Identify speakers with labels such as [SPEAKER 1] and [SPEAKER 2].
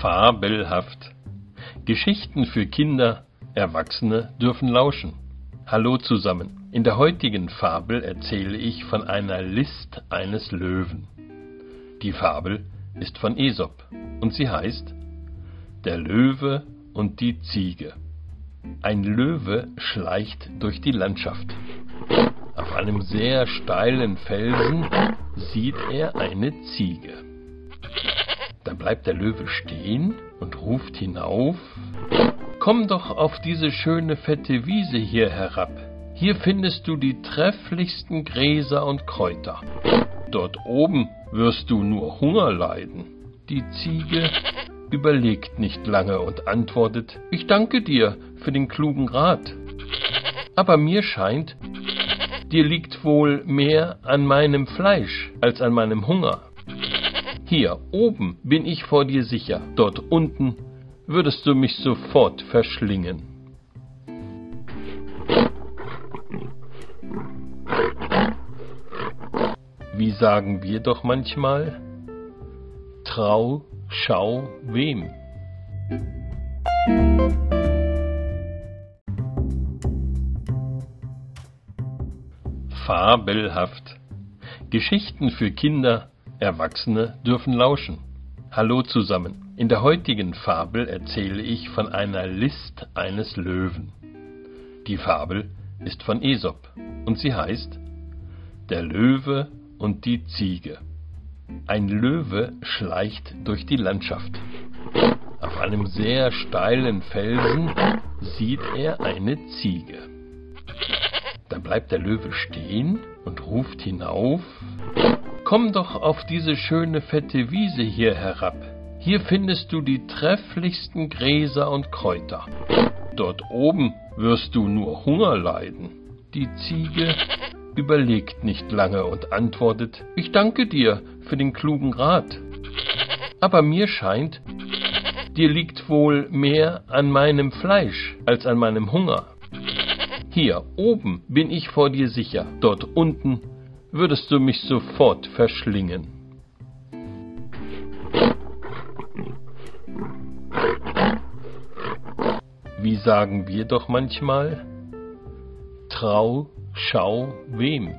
[SPEAKER 1] Fabelhaft. Geschichten für Kinder, Erwachsene dürfen lauschen. Hallo zusammen. In der heutigen Fabel erzähle ich von einer List eines Löwen. Die Fabel ist von Aesop und sie heißt Der Löwe und die Ziege. Ein Löwe schleicht durch die Landschaft. Auf einem sehr steilen Felsen sieht er eine Ziege. Da bleibt der Löwe stehen und ruft hinauf Komm doch auf diese schöne fette Wiese hier herab. Hier findest du die trefflichsten Gräser und Kräuter. Dort oben wirst du nur Hunger leiden. Die Ziege überlegt nicht lange und antwortet Ich danke dir für den klugen Rat. Aber mir scheint, dir liegt wohl mehr an meinem Fleisch als an meinem Hunger. Hier oben bin ich vor dir sicher, dort unten würdest du mich sofort verschlingen. Wie sagen wir doch manchmal? Trau, schau, wem? Fabelhaft. Geschichten für Kinder Erwachsene dürfen lauschen. Hallo zusammen. In der heutigen Fabel erzähle ich von einer List eines Löwen. Die Fabel ist von Aesop und sie heißt Der Löwe und die Ziege. Ein Löwe schleicht durch die Landschaft. Auf einem sehr steilen Felsen sieht er eine Ziege. Da bleibt der Löwe stehen und ruft hinauf Komm doch auf diese schöne fette Wiese hier herab. Hier findest du die trefflichsten Gräser und Kräuter. Dort oben wirst du nur Hunger leiden. Die Ziege überlegt nicht lange und antwortet, ich danke dir für den klugen Rat. Aber mir scheint, dir liegt wohl mehr an meinem Fleisch als an meinem Hunger. Hier oben bin ich vor dir sicher, dort unten würdest du mich sofort verschlingen. Wie sagen wir doch manchmal? Trau, schau, wem?